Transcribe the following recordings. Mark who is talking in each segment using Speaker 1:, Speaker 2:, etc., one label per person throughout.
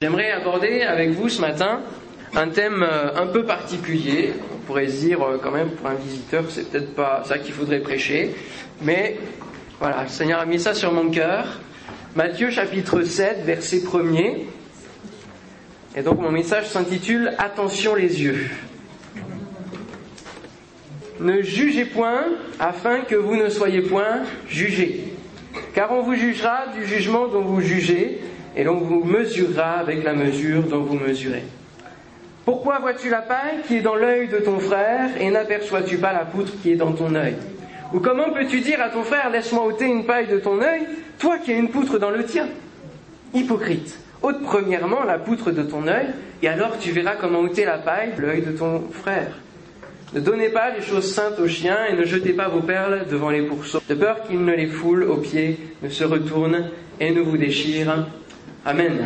Speaker 1: J'aimerais aborder avec vous ce matin un thème euh, un peu particulier. On pourrait se dire euh, quand même pour un visiteur, c'est peut-être pas ça qu'il faudrait prêcher, mais voilà, le Seigneur a mis ça sur mon cœur. Matthieu chapitre 7, verset 1er. Et donc mon message s'intitule Attention les yeux. Ne jugez point afin que vous ne soyez point jugés. Car on vous jugera du jugement dont vous jugez et l'on vous mesurera avec la mesure dont vous mesurez. Pourquoi vois-tu la paille qui est dans l'œil de ton frère et n'aperçois-tu pas la poutre qui est dans ton œil? Ou comment peux-tu dire à ton frère laisse-moi ôter une paille de ton œil, toi qui as une poutre dans le tien? Hypocrite, ôte premièrement la poutre de ton œil et alors tu verras comment ôter la paille de l'œil de ton frère. Ne donnez pas les choses saintes aux chiens et ne jetez pas vos perles devant les pourceaux, de peur qu'ils ne les foulent aux pieds, ne se retournent et ne vous déchirent Amen.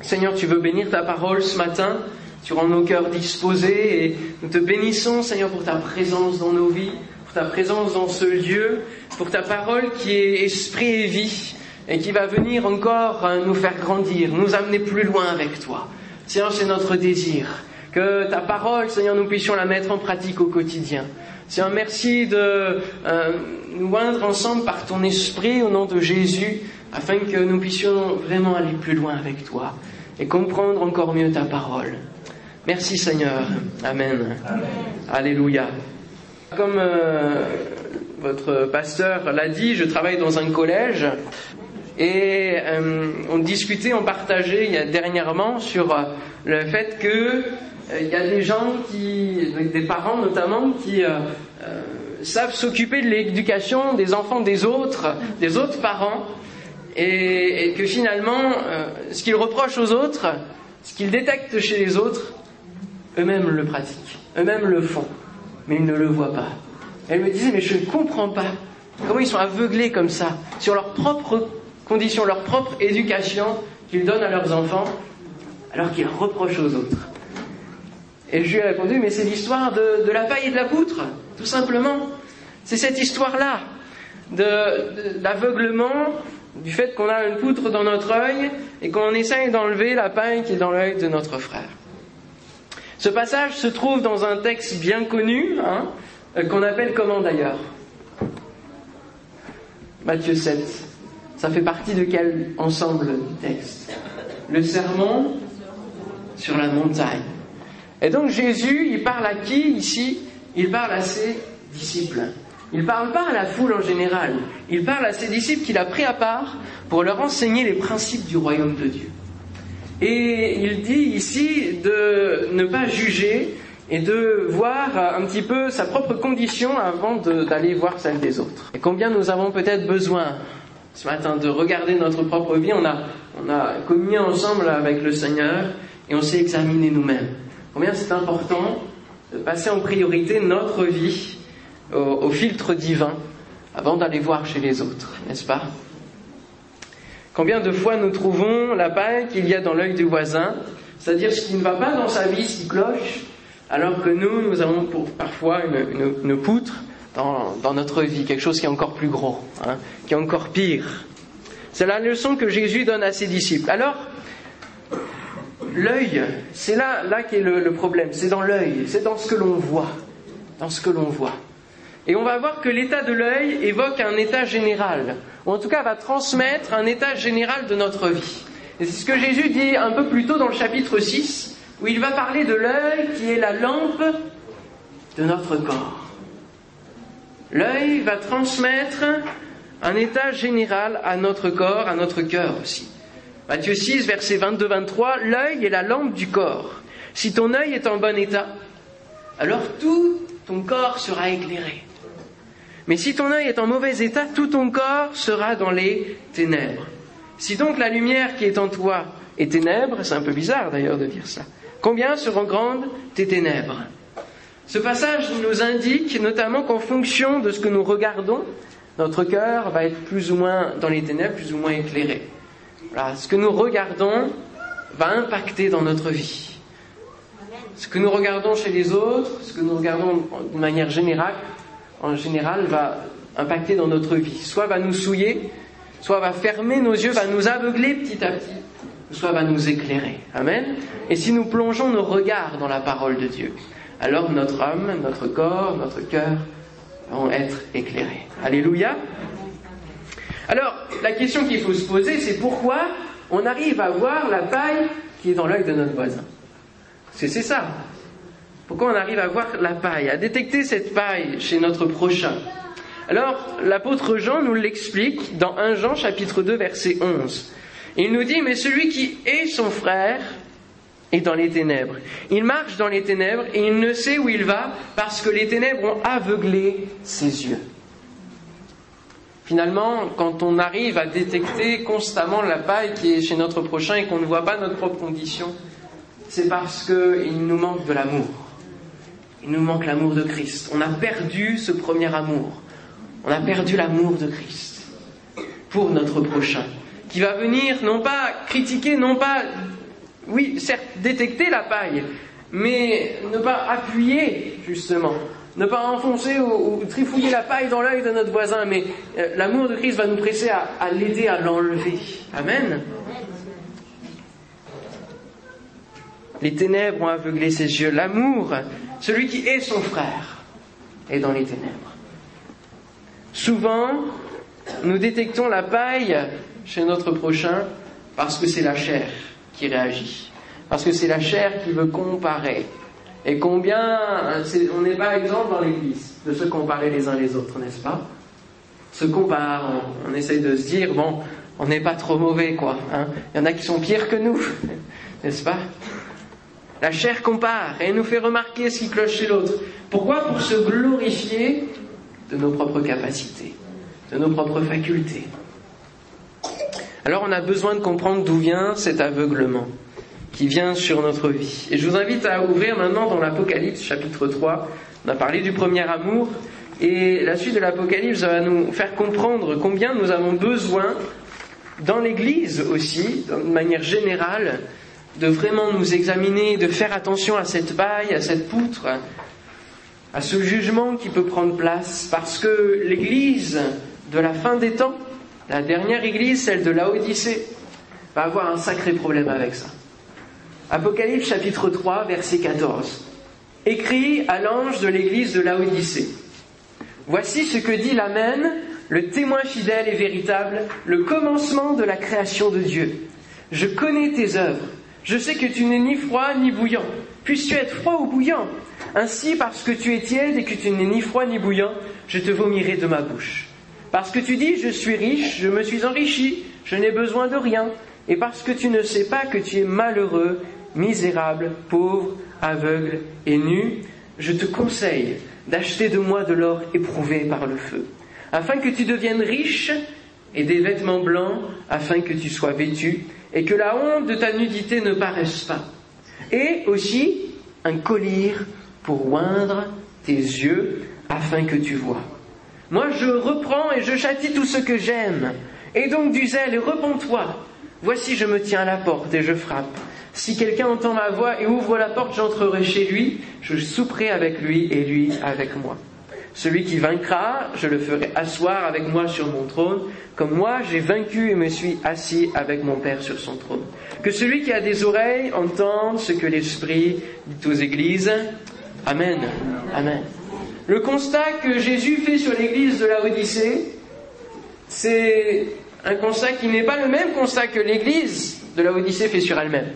Speaker 1: Seigneur, tu veux bénir ta parole ce matin. Tu rends nos cœurs disposés et nous te bénissons, Seigneur, pour ta présence dans nos vies, pour ta présence dans ce lieu, pour ta parole qui est esprit et vie et qui va venir encore nous faire grandir, nous amener plus loin avec toi. Seigneur, c'est notre désir. Que ta parole, Seigneur, nous puissions la mettre en pratique au quotidien. Seigneur, merci de euh, nous oindre ensemble par ton esprit au nom de Jésus afin que nous puissions vraiment aller plus loin avec toi et comprendre encore mieux ta parole. Merci Seigneur. Amen. Alléluia. Comme euh, votre pasteur l'a dit, je travaille dans un collège et euh, on discutait, on partageait il y a dernièrement sur euh, le fait que il y a des gens qui, des parents notamment, qui savent s'occuper de l'éducation des enfants des autres, des autres parents, et, que finalement, euh, ce qu'ils reprochent aux autres, ce qu'ils détectent chez les autres, eux-mêmes le pratiquent, eux-mêmes le font, mais ils ne le voient pas. Elle me disait, mais je ne comprends pas comment ils sont aveuglés comme ça sur leurs propres conditions, leur propre éducation qu'ils donnent à leurs enfants, alors qu'ils reprochent aux autres. Et je lui ai répondu, mais c'est l'histoire de, la paille et de la poutre, tout simplement. C'est cette histoire-là, de, de l'aveuglement du fait qu'on a une poutre dans notre œil et qu'on essaye d'enlever la paille qui est dans l'œil de notre frère. Ce passage se trouve dans un texte bien connu, hein, euh, qu'on appelle comment d'ailleurs? Matthieu 7. Ça fait partie de quel ensemble du texte? Le sermon sur la montagne. Et donc Jésus, il parle à qui ici? Il parle à ses disciples. Il parle pas à la foule en général, il parle à ses disciples qu'il a pris à part pour leur enseigner les principes du royaume de Dieu. Et il dit ici de ne pas juger et de voir un petit peu sa propre condition avant d'aller voir celle des autres. Et combien nous avons peut-être besoin ce matin de regarder notre propre vie. On a, on a ensemble avec le Seigneur et on s'est examiné nous-mêmes. Combien c'est important de passer en priorité notre vie au, filtre divin avant d'aller voir chez les autres, n'est-ce pas? Combien de fois nous trouvons la paille qu'il y a dans l'œil du voisin, c'est-à-dire ce qui ne va pas dans sa vie, ce qui cloche, alors que nous, nous avons parfois une, poutre dans, notre vie, quelque chose qui est encore plus gros, hein, qui est encore pire. C'est la leçon que Jésus donne à ses disciples. Alors, l'œil, c'est là, là qu'est le, le problème, c'est dans l'œil, c'est dans ce que l'on voit, dans ce que l'on voit. Et on va voir que l'état de l'œil évoque un état général, ou en tout cas va transmettre un état général de notre vie. C'est ce que Jésus dit un peu plus tôt dans le chapitre 6, où il va parler de l'œil qui est la lampe de notre corps. L'œil va transmettre un état général à notre corps, à notre cœur aussi. Matthieu 6, verset 22-23, l'œil est la lampe du corps. Si ton œil est en bon état, alors tout ton corps sera éclairé. Mais si ton œil est en mauvais état, tout ton corps sera dans les ténèbres. Si donc la lumière qui est en toi est ténèbres, c'est un peu bizarre d'ailleurs de dire ça, combien seront grandes tes ténèbres? Ce passage nous indique notamment qu'en fonction de ce que nous regardons, notre cœur va être plus ou moins dans les ténèbres, plus ou moins éclairé. ce que nous regardons va impacter dans notre vie. Ce que nous regardons chez les autres, ce que nous regardons de manière générale, en général, va impacter dans notre vie. Soit va nous souiller, soit va fermer nos yeux, va nous aveugler petit à petit soit va nous éclairer. Amen. Et si nous plongeons nos regards dans la parole de Dieu, alors notre âme, notre corps, notre cœur vont être éclairés. Alléluia. Alors, la question qu'il faut se poser, c'est pourquoi on arrive à voir la paille qui est dans l'œil de notre voisin? C'est ça. Pourquoi on arrive à voir la paille, à détecter cette paille chez notre prochain? Alors, l'apôtre Jean nous l'explique dans 1 Jean chapitre 2 verset 11. Il nous dit, mais celui qui est son frère est dans les ténèbres. Il marche dans les ténèbres et il ne sait où il va parce que les ténèbres ont aveuglé ses yeux. Finalement, quand on arrive à détecter constamment la paille qui est chez notre prochain et qu'on ne voit pas notre propre condition, c'est parce qu'il nous manque de l'amour. Il nous manque l'amour de Christ. On a perdu ce premier amour. On a perdu l'amour de Christ pour notre prochain, qui va venir non pas critiquer, non pas, oui, certes, détecter la paille, mais ne pas appuyer, justement, ne pas enfoncer ou, trifouiller la paille dans l'œil de notre voisin, mais euh, l'amour de Christ va nous presser à, à l'aider à l'enlever. Amen. Les ténèbres ont aveuglé ses yeux. L'amour, celui qui est son frère, est dans les ténèbres. Souvent, nous détectons la paille chez notre prochain parce que c'est la chair qui réagit, parce que c'est la chair qui veut comparer, et combien, on n'est pas exemple dans l'Église de se comparer les uns les autres, n'est-ce pas? Se compare, on, essaye de se dire, bon, on n'est pas trop mauvais, quoi. Hein. Il y en a qui sont pires que nous, n'est-ce pas? La chair compare et nous fait remarquer ce qui cloche chez l'autre. Pourquoi Pour se glorifier de nos propres capacités, de nos propres facultés. Alors on a besoin de comprendre d'où vient cet aveuglement qui vient sur notre vie. Et je vous invite à ouvrir maintenant dans l'Apocalypse chapitre 3. On a parlé du premier amour et la suite de l'Apocalypse va nous faire comprendre combien nous avons besoin dans l'Église aussi, de manière générale, de vraiment nous examiner, de faire attention à cette paille, à cette poutre, à ce jugement qui peut prendre place, parce que l'Église de la fin des temps, la dernière Église, celle de Laodicée, va avoir un sacré problème avec ça. Apocalypse chapitre 3, verset 14. Écrit à l'ange de l'église de Laodicée. Voici ce que dit l'Amen, le témoin fidèle et véritable, le commencement de la création de Dieu. Je connais tes œuvres. Je sais que tu n'es ni froid ni bouillant. Puisses-tu être froid ou bouillant? Ainsi, parce que tu es tiède et que tu n'es ni froid ni bouillant, je te vomirai de ma bouche. Parce que tu dis, je suis riche, je me suis enrichi, je n'ai besoin de rien, et parce que tu ne sais pas que tu es malheureux, misérable, pauvre, aveugle et nu, je te conseille d'acheter de moi de l'or éprouvé par le feu, afin que tu deviennes riche et des vêtements blancs, afin que tu sois vêtu, et que la honte de ta nudité ne paraisse pas. Et aussi un collier pour oindre tes yeux, afin que tu vois. Moi je reprends et je châtie tout ce que j'aime. Et donc du zèle et repens-toi. Voici je me tiens à la porte et je frappe. Si quelqu'un entend ma voix et ouvre la porte, j'entrerai chez lui, je souperai avec lui et lui avec moi. Celui qui vaincra, je le ferai asseoir avec moi sur mon trône, comme moi j'ai vaincu et me suis assis avec mon Père sur son trône. Que celui qui a des oreilles entende ce que l'Esprit dit aux églises. Amen. Amen. Le constat que Jésus fait sur l'église de la Odyssée, c'est un constat qui n'est pas le même constat que l'église de la Odyssée fait sur elle-même.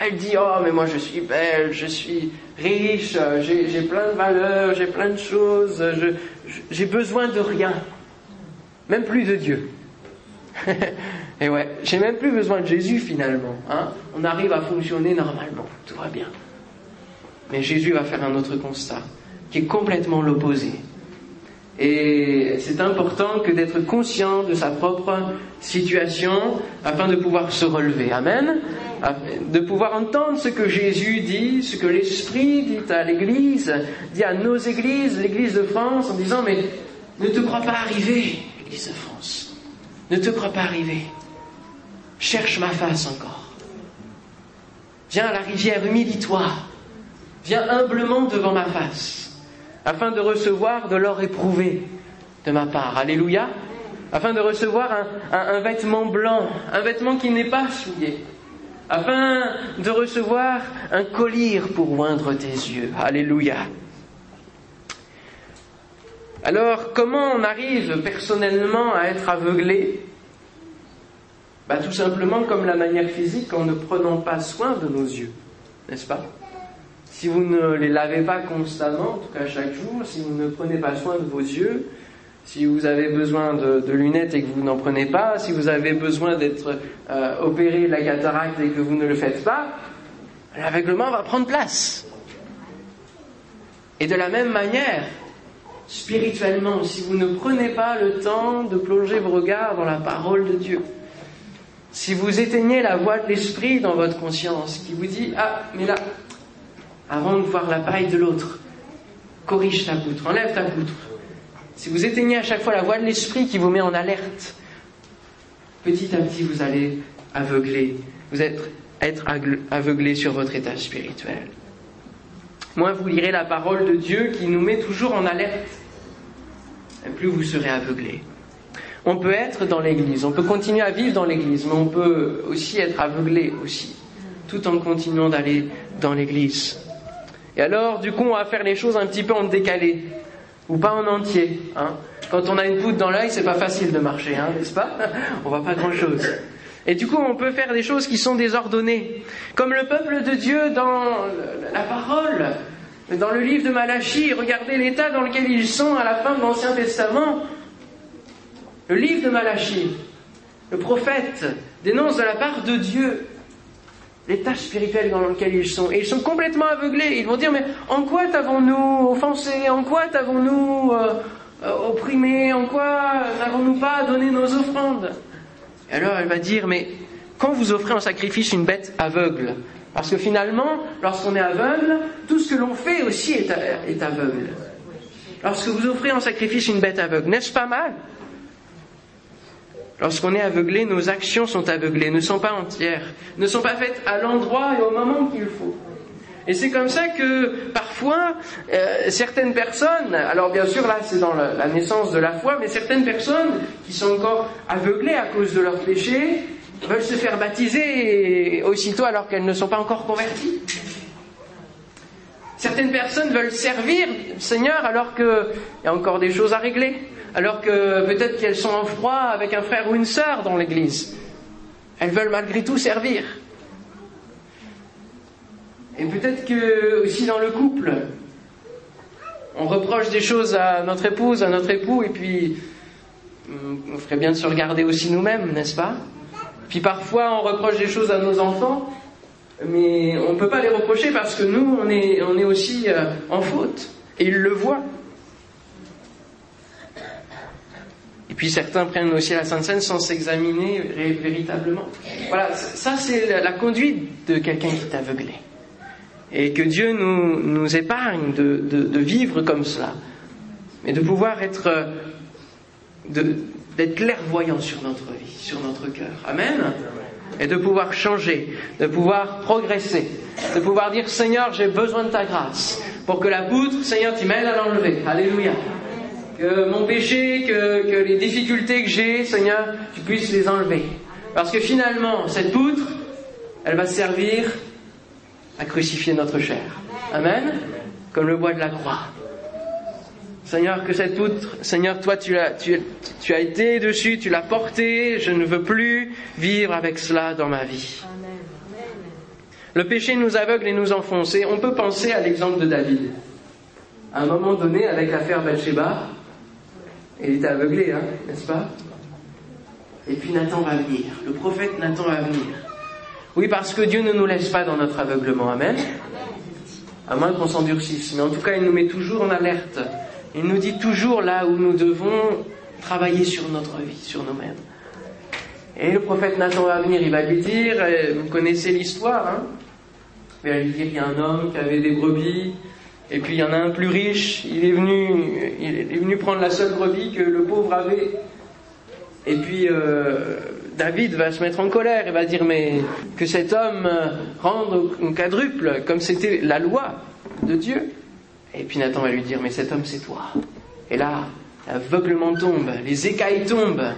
Speaker 1: Elle dit Oh, mais moi je suis belle, je suis riche, j'ai plein de valeurs, j'ai plein de choses, j'ai besoin de rien, même plus de Dieu. Et ouais, j'ai même plus besoin de Jésus finalement. Hein. On arrive à fonctionner normalement, tout va bien. Mais Jésus va faire un autre constat, qui est complètement l'opposé. Et c'est important que d'être conscient de sa propre situation afin de pouvoir se relever. Amen. De pouvoir entendre ce que Jésus dit, ce que l'Esprit dit à l'Église, dit à nos églises, l'Église de France, en disant mais ne te crois pas arriver, l'Église de France. Ne te crois pas arriver. Cherche ma face encore. Viens à la rivière, humilie-toi. Viens humblement devant ma face afin de recevoir de l'or éprouvé de ma part. Alléluia. afin de recevoir un, vêtement blanc, un vêtement qui n'est pas souillé, afin de recevoir un collier pour oindre tes yeux. Alléluia. Alors, comment on arrive personnellement à être aveuglé? Bah, Tout simplement comme la manière physique en ne prenant pas soin de nos yeux, n'est-ce pas? Si vous ne les lavez pas constamment, en tout cas chaque jour, si vous ne prenez pas soin de vos yeux, si vous avez besoin de, lunettes et que vous n'en prenez pas, si vous avez besoin d'être euh, opéré de la cataracte et que vous ne le faites pas, l'aveuglement va prendre place. Et de la même manière, spirituellement, si vous ne prenez pas le temps de plonger vos regards dans la parole de Dieu, si vous éteignez la voix de l'esprit dans votre conscience qui vous dit Ah, mais là, avant de voir la paille de l'autre, corrige ta poutre, enlève ta poutre. Si vous éteignez à chaque fois la voix de l'esprit qui vous met en alerte, petit à petit vous allez aveugler, vous êtes être aveuglé sur votre état spirituel. Moins vous lirez la parole de Dieu qui nous met toujours en alerte, plus vous serez aveuglé. On peut être dans l'Église, on peut continuer à vivre dans l'Église, mais on peut aussi être aveuglé aussi, tout en continuant d'aller dans l'Église. Et alors, du coup, on va faire les choses un petit peu en décalé, ou pas en entier. Hein. Quand on a une poutre dans l'œil, c'est pas facile de marcher, hein, n'est-ce pas? On voit pas grand-chose. Et du coup, on peut faire des choses qui sont désordonnées. Comme le peuple de Dieu dans la parole, dans le livre de Malachie, regardez l'état dans lequel ils sont à la fin de l'Ancien Testament. Le livre de Malachie, le prophète dénonce de la part de Dieu l'état spirituel dans lequel ils sont. Et ils sont complètement aveuglés. Ils vont dire, mais en quoi t'avons-nous offensé? En quoi t'avons-nous euh, euh, opprimé? En quoi n'avons-nous pas donné nos offrandes? Et alors elle va dire, mais quand vous offrez en sacrifice une bête aveugle, parce que finalement, lorsqu'on est aveugle, tout ce que l'on fait aussi est, est aveugle. Lorsque vous offrez en sacrifice une bête aveugle, n'est-ce pas mal? Lorsqu'on est aveuglé, nos actions sont aveuglées, ne sont pas entières, ne sont pas faites à l'endroit et au moment qu'il faut. Et c'est comme ça que parfois euh, certaines personnes, alors bien sûr là c'est dans la, naissance de la foi, mais certaines personnes qui sont encore aveuglées à cause de leur péché veulent se faire baptiser aussitôt alors qu'elles ne sont pas encore converties. Certaines personnes veulent servir le Seigneur alors qu'il y a encore des choses à régler alors que peut-être qu'elles sont en froid avec un frère ou une sœur dans l'église. Elles veulent malgré tout servir. Et peut-être que aussi dans le couple, on reproche des choses à notre épouse, à notre époux, et puis hum, on ferait bien de se regarder aussi nous-mêmes, n'est-ce pas? Puis parfois on reproche des choses à nos enfants, mais on ne peut pas les reprocher parce que nous, on est, on est aussi euh, en faute. Et ils le voient. Et puis certains prennent aussi la Sainte Seine sans s'examiner véritablement. Voilà, ça c'est la conduite de quelqu'un qui est aveuglé. Et que Dieu nous, épargne de, vivre comme cela. Mais de pouvoir être, d'être clairvoyant sur notre vie, sur notre cœur. Amen. Et de pouvoir changer, de pouvoir progresser, de pouvoir dire Seigneur, j'ai besoin de ta grâce pour que la poutre, Seigneur, tu m'aides à l'enlever. Alléluia que mon péché, que, les difficultés que j'ai, Seigneur, tu puisses les enlever. Parce que finalement, cette poutre, elle va servir à crucifier notre chair. Amen Comme le bois de la croix. Seigneur, que cette poutre, Seigneur, toi, tu as, tu, as été dessus, tu l'as porté, je ne veux plus vivre avec cela dans ma vie. Le péché nous aveugle et nous enfonce. Et on peut penser à l'exemple de David. À un moment donné, avec l'affaire Bathsheba, il était aveuglé, hein, n'est-ce pas? Et puis Nathan va venir, le prophète Nathan va venir. Oui, parce que Dieu ne nous laisse pas dans notre aveuglement, amen À moins qu'on s'endurcisse. Mais en tout cas, il nous met toujours en alerte. Il nous dit toujours là où nous devons travailler sur notre vie, sur nous-mêmes. Et le prophète Nathan va venir, il va lui dire, vous connaissez l'histoire, hein Il va lui dire, il y a un homme qui avait des brebis, et puis il y en a un plus riche, il est venu, il est venu prendre la seule brebis que le pauvre avait. Et puis euh, David va se mettre en colère et va dire mais que cet homme rende un quadruple comme c'était la loi de Dieu. Et puis Nathan va lui dire mais cet homme c'est toi. Et là, L'aveuglement tombe, les écailles tombent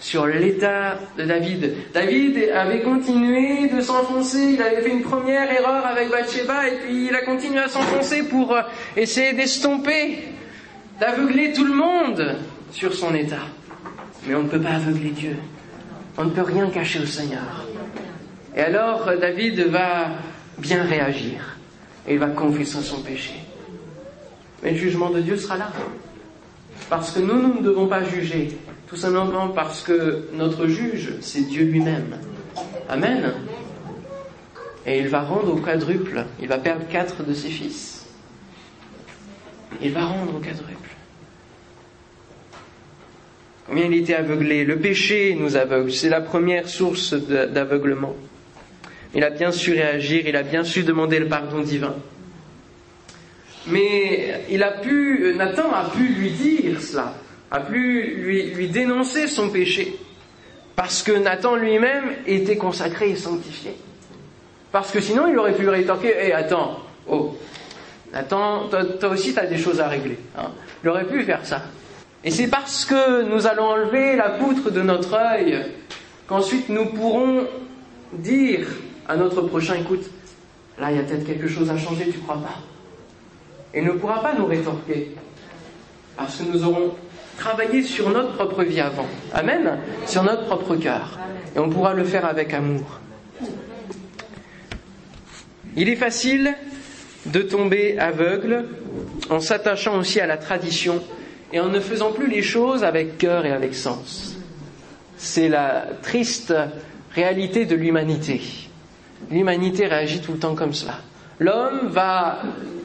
Speaker 1: sur l'état de David. David avait continué de s'enfoncer, il avait fait une première erreur avec Bathsheba et puis il a continué à s'enfoncer pour euh, essayer d'estomper, d'aveugler tout le monde sur son état. Mais on ne peut pas aveugler Dieu. On ne peut rien cacher au Seigneur. Et alors David va bien réagir et il va confesser son péché. Mais le jugement de Dieu sera là. Parce que nous, nous ne devons pas juger. Tout simplement parce que notre juge, c'est Dieu lui-même. Amen. Et il va rendre au quadruple. Il va perdre quatre de ses fils. Il va rendre au quadruple. Combien il était aveuglé. Le péché nous aveugle. C'est la première source d'aveuglement. Il a bien su réagir, il a bien su demander le pardon divin. Mais il a pu, Nathan a pu lui dire cela, a pu lui, dénoncer son péché. Parce que Nathan lui-même était consacré et sanctifié. Parce que sinon il aurait pu rétorquer, hé attends, oh, Nathan, toi, aussi tu as des choses à régler. Hein. Il aurait pu faire ça. Et c'est parce que nous allons enlever la poutre de notre œil qu'ensuite nous pourrons dire à notre prochain, écoute, là il y a peut-être quelque chose à changer, tu crois pas Et ne pourra pas nous rétorquer, parce que nous aurons travaillé sur notre propre vie avant. Amen Sur notre propre cœur. Et on pourra le faire avec amour. Il est facile de tomber aveugle en s'attachant aussi à la tradition et en ne faisant plus les choses avec cœur et avec sens. C'est la triste réalité de l'humanité. L'humanité réagit tout le temps comme cela. L'homme va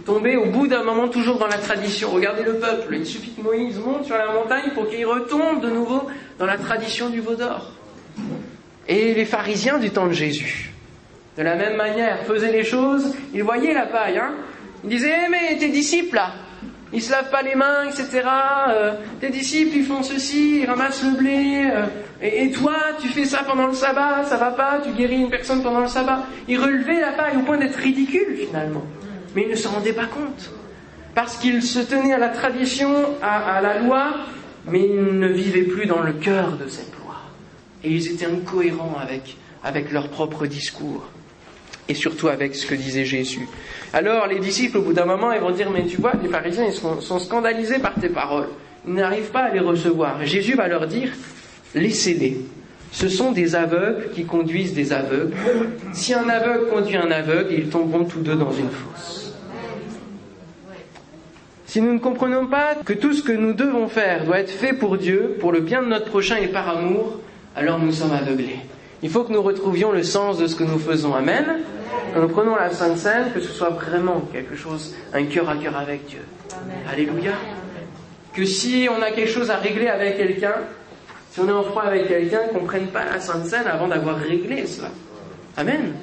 Speaker 1: tomber au bout d'un moment toujours dans la tradition. Regardez le peuple, il suffit que Moïse monte sur la montagne pour qu'il retombe de nouveau dans la tradition du veau d'or. Et les pharisiens du temps de Jésus, de la même manière, faisaient les choses, ils voyaient la paille, hein. Ils disaient, eh, mais tes disciples là, ils se lavent pas les mains, etc. Euh, tes disciples, ils font ceci, ils ramassent le blé. Euh, et, toi, tu fais ça pendant le sabbat, ça va pas, tu guéris une personne pendant le sabbat. Ils relevaient la paille au point d'être ridicules finalement. Mais ils ne se rendaient pas compte. Parce qu'ils se tenaient à la tradition, à, la loi, mais ils ne vivaient plus dans le cœur de cette loi. Et ils étaient incohérents avec, avec leur propre discours et surtout avec ce que disait Jésus. Alors les disciples, au bout d'un moment, ils vont dire, mais tu vois, les pharisiens, ils sont, scandalisés par tes paroles. Ils n'arrivent pas à les recevoir. Et Jésus va leur dire, laissez-les. Ce sont des aveugles qui conduisent des aveugles. Si un aveugle conduit un aveugle, ils tomberont tous deux dans une fosse. Si nous ne comprenons pas que tout ce que nous devons faire doit être fait pour Dieu, pour le bien de notre prochain et par amour, alors nous sommes aveuglés. Il faut que nous retrouvions le sens de ce que nous faisons. Amen. Nous prenons la Sainte Seine, que ce soit vraiment quelque chose, un cœur à cœur avec Dieu. Alléluia. Que si on a quelque chose à régler avec quelqu'un, si on est en froid avec quelqu'un, qu'on ne prenne pas la Sainte Seine avant d'avoir réglé cela. Amen.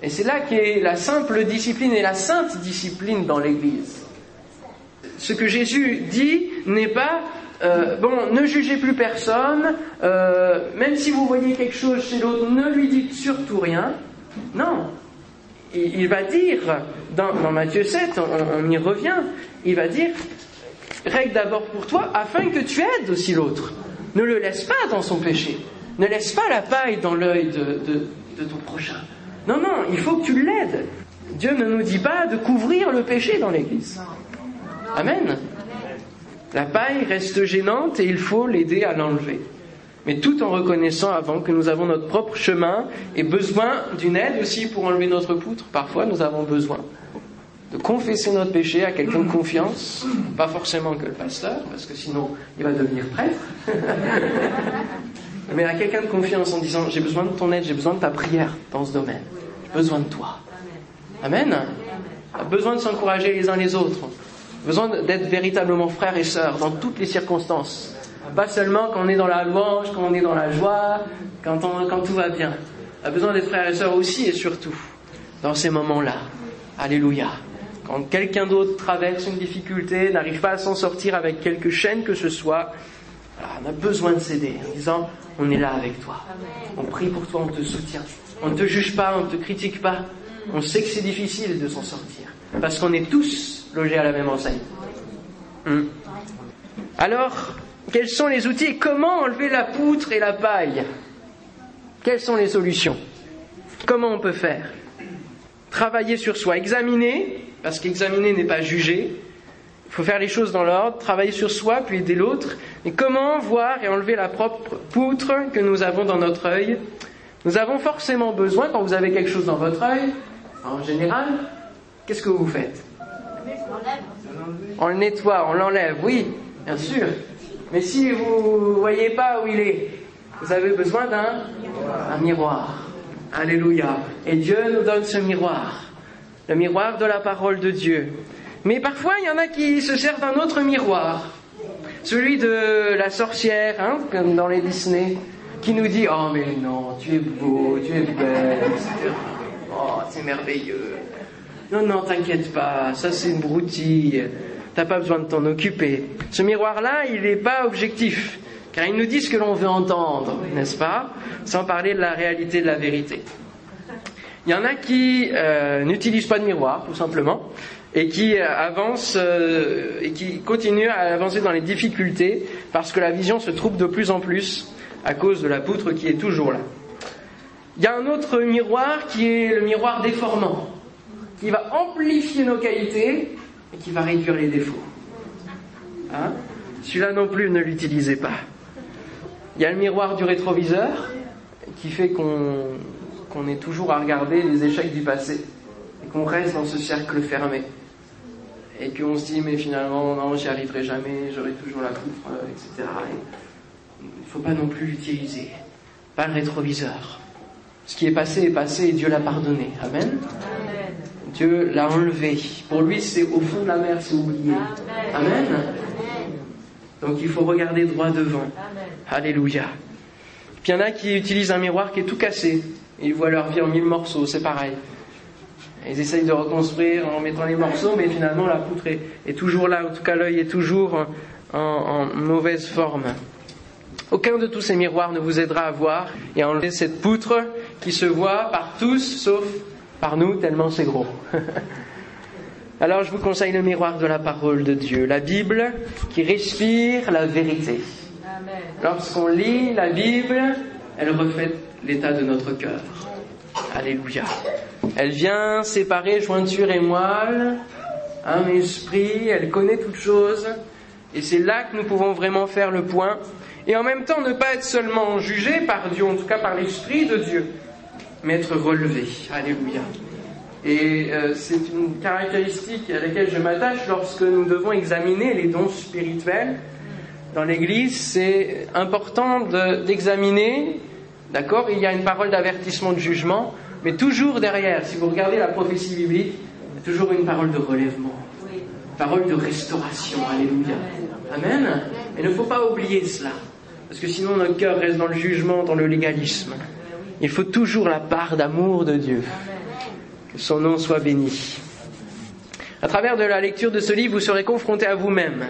Speaker 1: Et c'est là qu'est la simple discipline et la sainte discipline dans l'Église. Ce que Jésus dit n'est pas euh, bon, ne jugez plus personne, euh, même si vous voyez quelque chose chez l'autre, ne lui dites surtout rien. Non. Il, va dire, dans, Matthieu 7, on, y revient, il va dire, règle d'abord pour toi afin que tu aides aussi l'autre. Ne le laisse pas dans son péché. Ne laisse pas la paille dans l'œil de ton prochain. Non, non, il faut que tu l'aides. Dieu ne nous dit pas de couvrir le péché dans l'Église. Amen. La paille reste gênante et il faut l'aider à l'enlever. Mais tout en reconnaissant avant que nous avons notre propre chemin et besoin d'une aide aussi pour enlever notre poutre. Parfois, nous avons besoin de confesser notre péché à quelqu'un de confiance, pas forcément que le pasteur, parce que sinon il va devenir prêtre, mais à quelqu'un de confiance en disant j'ai besoin de ton aide, j'ai besoin de ta prière dans ce domaine, j'ai besoin de toi. Amen. A besoin de s'encourager les uns les autres besoin d'être véritablement frères et sœurs dans toutes les circonstances. Pas seulement quand on est dans la louange, quand on est dans la joie, quand, quand tout va bien. On a besoin d'être frères et sœurs aussi et surtout dans ces moments-là. Alléluia. Quand quelqu'un d'autre traverse une difficulté, n'arrive pas à s'en sortir avec quelque chaîne que ce soit, on a besoin de s'aider en disant on est là avec toi. On prie pour toi, on te soutient. On ne te juge pas, on ne te critique pas. On sait que c'est difficile de s'en sortir. Parce qu'on est tous logés à la même enseigne. Hmm. Alors, quels sont les outils et comment enlever la poutre et la paille? Quelles sont les solutions? Comment on peut faire? Travailler sur soi, examiner, parce qu'examiner n'est pas juger. Il faut faire les choses dans l'ordre, travailler sur soi, puis aider l'autre. Et comment voir et enlever la propre poutre que nous avons dans notre œil? Nous avons forcément besoin, quand vous avez quelque chose dans votre œil, en général, qu'est-ce que vous faites? On le nettoie, on l'enlève, oui, bien sûr. Mais si vous ne voyez pas où il est, vous avez besoin d'un un miroir. Alléluia. Et Dieu nous donne ce miroir, le miroir de la parole de Dieu. Mais parfois, il y en a qui se servent d'un autre miroir, celui de la sorcière, hein, comme dans les Disney, qui nous dit Oh, mais non, tu es beau, tu es belle. Oh, c'est merveilleux. Non, non, t'inquiète pas, ça c'est une broutille. T'as pas besoin de t'en occuper. Ce miroir-là, il n'est pas objectif, car il nous dit ce que l'on veut entendre, n'est-ce pas Sans parler de la réalité de la vérité. Il y en a qui euh, n'utilisent pas de miroir, tout simplement, et qui euh, avancent euh, et qui continuent à avancer dans les difficultés parce que la vision se trouble de plus en plus à cause de la poutre qui est toujours là. Il y a un autre miroir qui est le miroir déformant, qui va amplifier nos qualités et qui va réduire les défauts. Hein? Celui-là non plus, ne l'utilisez pas. Il y a le miroir du rétroviseur qui fait qu'on est toujours à regarder les échecs du passé et qu'on reste dans ce cercle fermé. Et qu'on se dit, mais finalement, non, j'y arriverai jamais, j'aurai toujours la poutre, euh, etc. il ne faut pas non plus l'utiliser. Pas le rétroviseur. Ce qui est passé est passé et Dieu l'a pardonné. Amen. Dieu l'a enlevé. Pour lui, c'est au fond de la mer, c'est oublié. Amen. Donc il faut regarder droit devant. Alléluia. Puis il y en a qui utilisent un miroir qui est tout cassé. Ils voient leur vie en mille morceaux, c'est pareil. Ils essayent de reconstruire en mettant les morceaux, mais finalement la poutre est, toujours là, en tout cas l'œil est toujours en, mauvaise forme. Aucun de tous ces miroirs ne vous aidera à voir et à enlever cette poutre qui se voit par tous, sauf par nous, tellement c'est gros. Alors je vous conseille le miroir de la parole de Dieu, la Bible qui respire la vérité. Lorsqu'on lit la Bible, elle reflète l'état de notre cœur. Alléluia. Elle vient séparer jointure et moelle, et esprit, elle connaît toutes choses, et c'est là que nous pouvons vraiment faire le point, et en même temps ne pas être seulement jugé par Dieu, en tout cas par l'Esprit de Dieu, mais être relevé. Alléluia. Et euh, c'est une caractéristique à laquelle je m'attache lorsque nous devons examiner les dons spirituels. Dans l'Église, c'est important de, d'accord Il y a une parole d'avertissement, de jugement, mais toujours derrière, si vous regardez la prophétie biblique, il y a toujours une parole de relèvement, une parole de restauration. Alléluia. Amen. Et il ne faut pas oublier cela, parce que sinon notre cœur reste dans le jugement, dans le légalisme. Il faut toujours la part d'amour de Dieu. Que son nom soit béni. À travers de la lecture de ce livre, vous serez confronté à vous-même.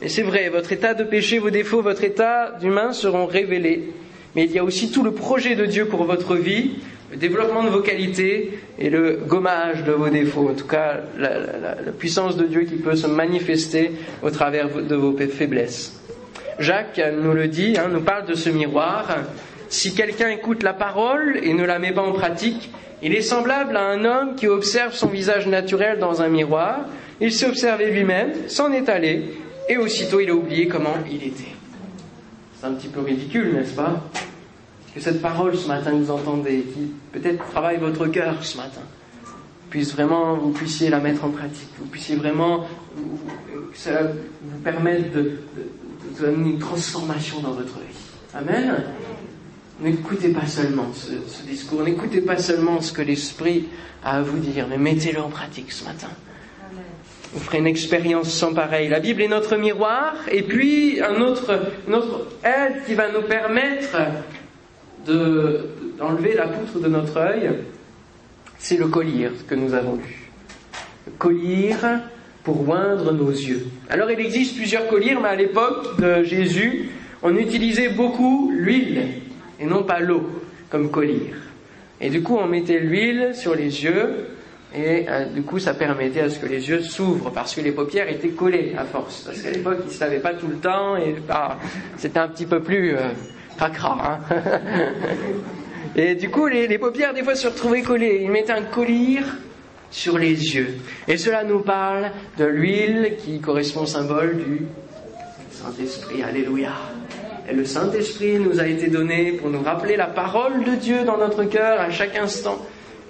Speaker 1: Mais c'est vrai, votre état de péché, vos défauts, votre état d'humain seront révélés. Mais il y a aussi tout le projet de Dieu pour votre vie, le développement de vos qualités et le gommage de vos défauts. En tout cas, la, puissance de Dieu qui peut se manifester au travers de vos faiblesses. Jacques nous le dit, hein, nous parle de ce miroir si quelqu'un écoute la parole et ne la met pas en pratique, il est semblable à un homme qui observe son visage naturel dans un miroir. Il s'est observé lui-même, s'en est allé, et aussitôt il a oublié comment il était. C'est un petit peu ridicule, n'est-ce pas? Que cette parole ce matin que vous entendez, qui peut-être travaille votre cœur ce matin, puisse vraiment, vous puissiez la mettre en pratique, vous puissiez vraiment, que cela vous permette de, de donner une transformation dans votre vie. Amen. N'écoutez pas seulement ce, discours, n'écoutez pas seulement ce que l'Esprit a à vous dire, mais mettez-le en pratique ce matin. Vous ferez une expérience sans pareil. La Bible est notre miroir, et puis un autre, notre aide qui va nous permettre d'enlever la poutre de notre œil, c'est le collier que nous avons lu. Le collier pour oindre nos yeux. Alors il existe plusieurs colliers, mais à l'époque de Jésus, on utilisait beaucoup l'huile et non pas l'eau comme collier. Et du coup, on mettait l'huile sur les yeux Et euh, du coup, ça permettait à ce que les yeux s'ouvrent parce que les paupières étaient collées à force. Parce qu'à l'époque, ils ne se lavaient pas tout le temps et bah, c'était un petit peu plus euh, cracra. Hein. et du coup, les, paupières, des fois, se retrouvaient collées. Ils mettaient un collier sur les yeux. Et cela nous parle de l'huile qui correspond au symbole du Saint-Esprit. Alléluia. Et le Saint-Esprit nous a été donné pour nous rappeler la parole de Dieu dans notre cœur à chaque instant.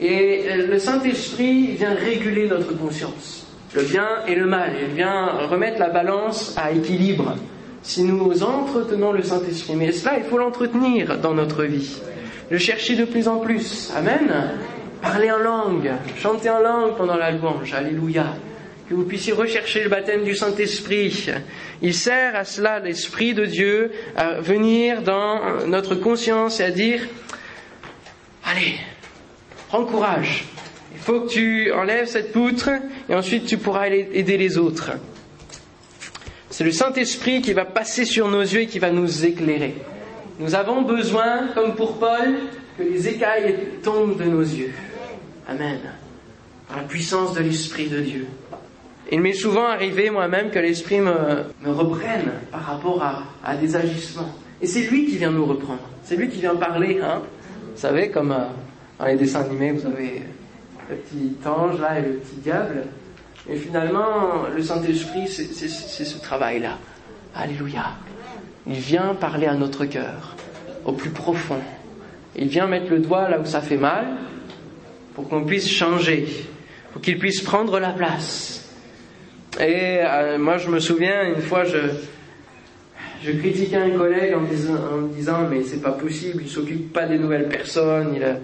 Speaker 1: Et le Saint-Esprit vient réguler notre conscience, le bien et le mal. Il vient remettre la balance à équilibre si nous entretenons le Saint-Esprit. Mais cela, il faut l'entretenir dans notre vie. Le chercher de plus en plus. Amen. Parler en langue, chanter en langue pendant la louange. Alléluia. Que vous puissiez rechercher le baptême du Saint-Esprit. Il sert à cela, l'Esprit de Dieu, à venir dans notre conscience et à dire, allez, prends courage. Il faut que tu enlèves cette poutre et ensuite tu pourras aider les autres. C'est le Saint-Esprit qui va passer sur nos yeux et qui va nous éclairer. Nous avons besoin, comme pour Paul, que les écailles tombent de nos yeux. Amen. Par la puissance de l'Esprit de Dieu. Il m'est souvent arrivé moi-même que l'Esprit me, reprenne par rapport à, des agissements. Et c'est lui qui vient nous reprendre. C'est lui qui vient parler. Hein. Vous savez, comme euh, dans les dessins animés, vous avez le petit ange là et le petit diable. Et finalement, le Saint-Esprit, c'est ce travail-là. Alléluia. Il vient parler à notre cœur, au plus profond. Il vient mettre le doigt là où ça fait mal, pour qu'on puisse changer, pour qu'il puisse prendre la place. Et euh, moi, je me souviens, une fois, je, critiquais un collègue en, disant, en me disant, mais c'est pas possible, il s'occupe pas des nouvelles personnes, il a,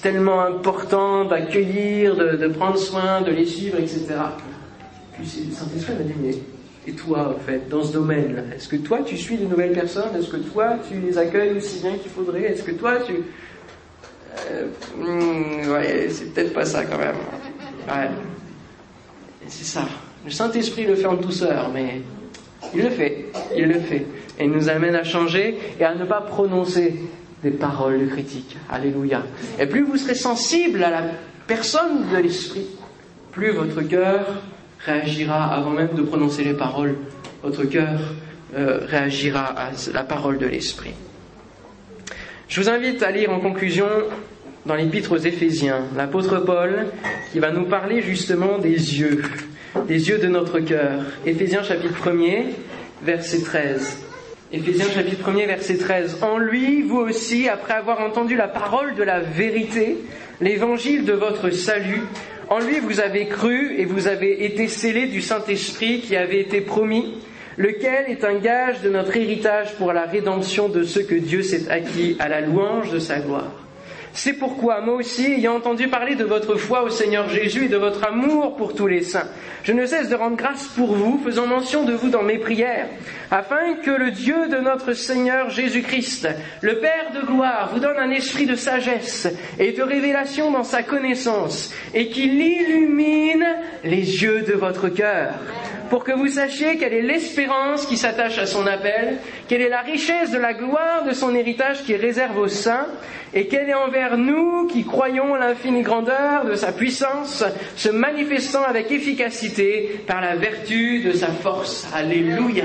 Speaker 1: tellement important d'accueillir, de, prendre soin, de les suivre, etc. Puis le Saint-Esprit m'a dit, mais et toi, en fait, dans ce domaine-là Est-ce que toi, tu suis de nouvelles personnes? Est-ce que toi, tu les accueilles aussi bien qu'il faudrait? Est-ce que toi, tu... Euh, hmm, ouais, c'est peut-être pas ça quand même. Ouais. C'est ça. Le Saint-Esprit le fait en douceur, mais il le fait. Il le fait. Et il nous amène à changer et à ne pas prononcer des paroles de critique. Alléluia. Et plus vous serez sensible à la personne de l'Esprit, plus votre cœur réagira avant même de prononcer les paroles. Votre cœur euh, réagira à la parole de l'Esprit. Je vous invite à lire en conclusion dans l'épître aux Éphésiens, l'apôtre Paul, qui va nous parler justement des yeux, des yeux de notre cœur. Éphésiens chapitre 1er, verset 13. Éphésiens chapitre 1er verset 13. En lui, vous aussi, après avoir entendu la parole de la vérité, l'évangile de votre salut, en lui vous avez cru et vous avez été scellés du Saint-Esprit qui avait été promis, lequel est un gage de notre héritage pour la rédemption de ceux que Dieu s'est acquis à la louange de sa gloire. C'est pourquoi, moi aussi, ayant entendu parler de votre foi au Seigneur Jésus et de votre amour pour tous les saints, je ne cesse de rendre grâce pour vous, faisant mention de vous dans mes prières, afin que le Dieu de notre Seigneur Jésus-Christ, le Père de gloire, vous donne un esprit de sagesse et de révélation dans sa connaissance, et qu'il illumine les yeux de votre cœur pour que vous sachiez quelle est l'espérance qui s'attache à son appel, quelle est la richesse de la gloire de son héritage qui réserve aux saints, et quelle est envers nous qui croyons l'infinie grandeur de sa puissance, se manifestant avec efficacité par la vertu de sa force. Alléluia.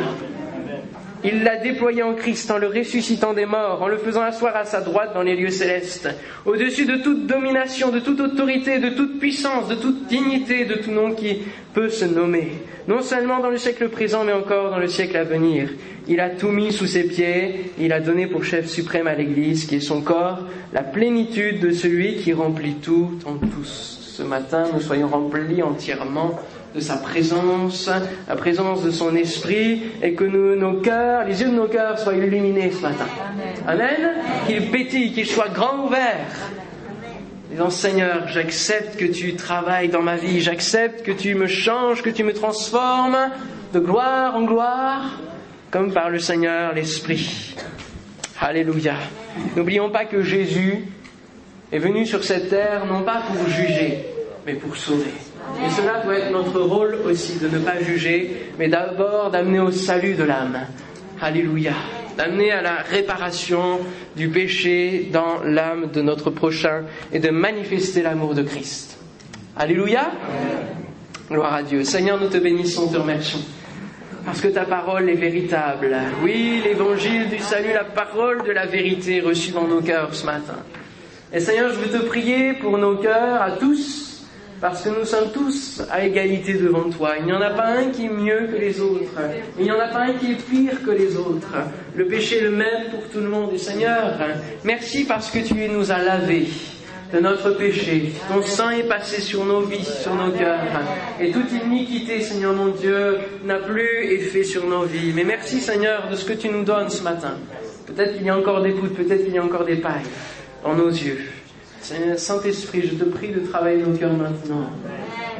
Speaker 1: Il l'a déployé en Christ en le ressuscitant des morts, en le faisant asseoir à sa droite dans les lieux célestes, au-dessus de toute domination, de toute autorité, de toute puissance, de toute dignité, de tout nom qui peut se nommer, non seulement dans le siècle présent, mais encore dans le siècle à venir. Il a tout mis sous ses pieds, il a donné pour chef suprême à l'Église, qui est son corps, la plénitude de celui qui remplit tout en tous. Ce matin, nous soyons remplis entièrement de sa présence, la présence de son esprit, et que nos cœurs, les yeux de nos cœurs soient illuminés ce matin. Amen. Qu'il pétille, qu'il soit grand ouvert. Disons, Seigneur, j'accepte que tu travailles dans ma vie, j'accepte que tu me changes, que tu me transformes de gloire en gloire, comme par le Seigneur l'Esprit. Alléluia. N'oublions pas que Jésus est venu sur cette terre non pas pour juger, mais pour sauver. Et cela doit être notre rôle aussi, de ne pas juger, mais d'abord d'amener au salut de l'âme. Alléluia. D'amener à la réparation du péché dans l'âme de notre prochain et de manifester l'amour de Christ. Alléluia. Gloire à Dieu. Seigneur, nous te bénissons, te remercions. Parce que ta parole est véritable. Oui, l'évangile du salut, la parole de la vérité reçue dans nos cœurs ce matin. Et Seigneur, je veux te prier pour nos cœurs, à tous, parce que nous sommes tous à égalité devant toi. Il n'y en a pas un qui est mieux que les autres. Il n'y en a pas un qui est pire que les autres. Le péché est le même pour tout le monde. Et Seigneur, merci parce que tu nous as lavés de notre péché. Ton sang est passé sur nos vies, sur nos cœurs. Et toute iniquité, Seigneur mon Dieu, n'a plus effet sur nos vies. Mais merci, Seigneur, de ce que tu nous donnes ce matin. Peut-être qu'il y a encore des doutes, peut-être qu'il y a encore des pailles dans nos yeux. Seigneur, Saint-Esprit, je te prie de travailler nos cœurs maintenant.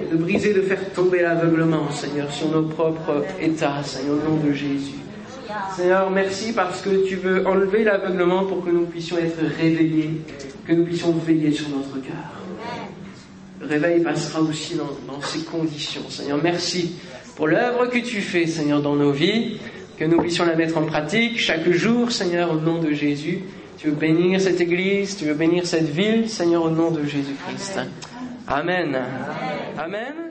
Speaker 1: Et de briser, de faire tomber l'aveuglement, Seigneur, sur nos propres états, Seigneur, au nom de Jésus. Seigneur, merci parce que tu veux enlever l'aveuglement pour que nous puissions être réveillés, que nous puissions veiller sur notre cœur. Le réveil passera aussi dans, dans ces conditions. Seigneur, merci pour l'œuvre que tu fais, Seigneur, dans nos vies, que nous puissions la mettre en pratique chaque jour, Seigneur, au nom de Jésus. Tu veux bénir cette église, tu veux bénir cette ville, Seigneur, au nom de Jésus-Christ. Amen. Amen.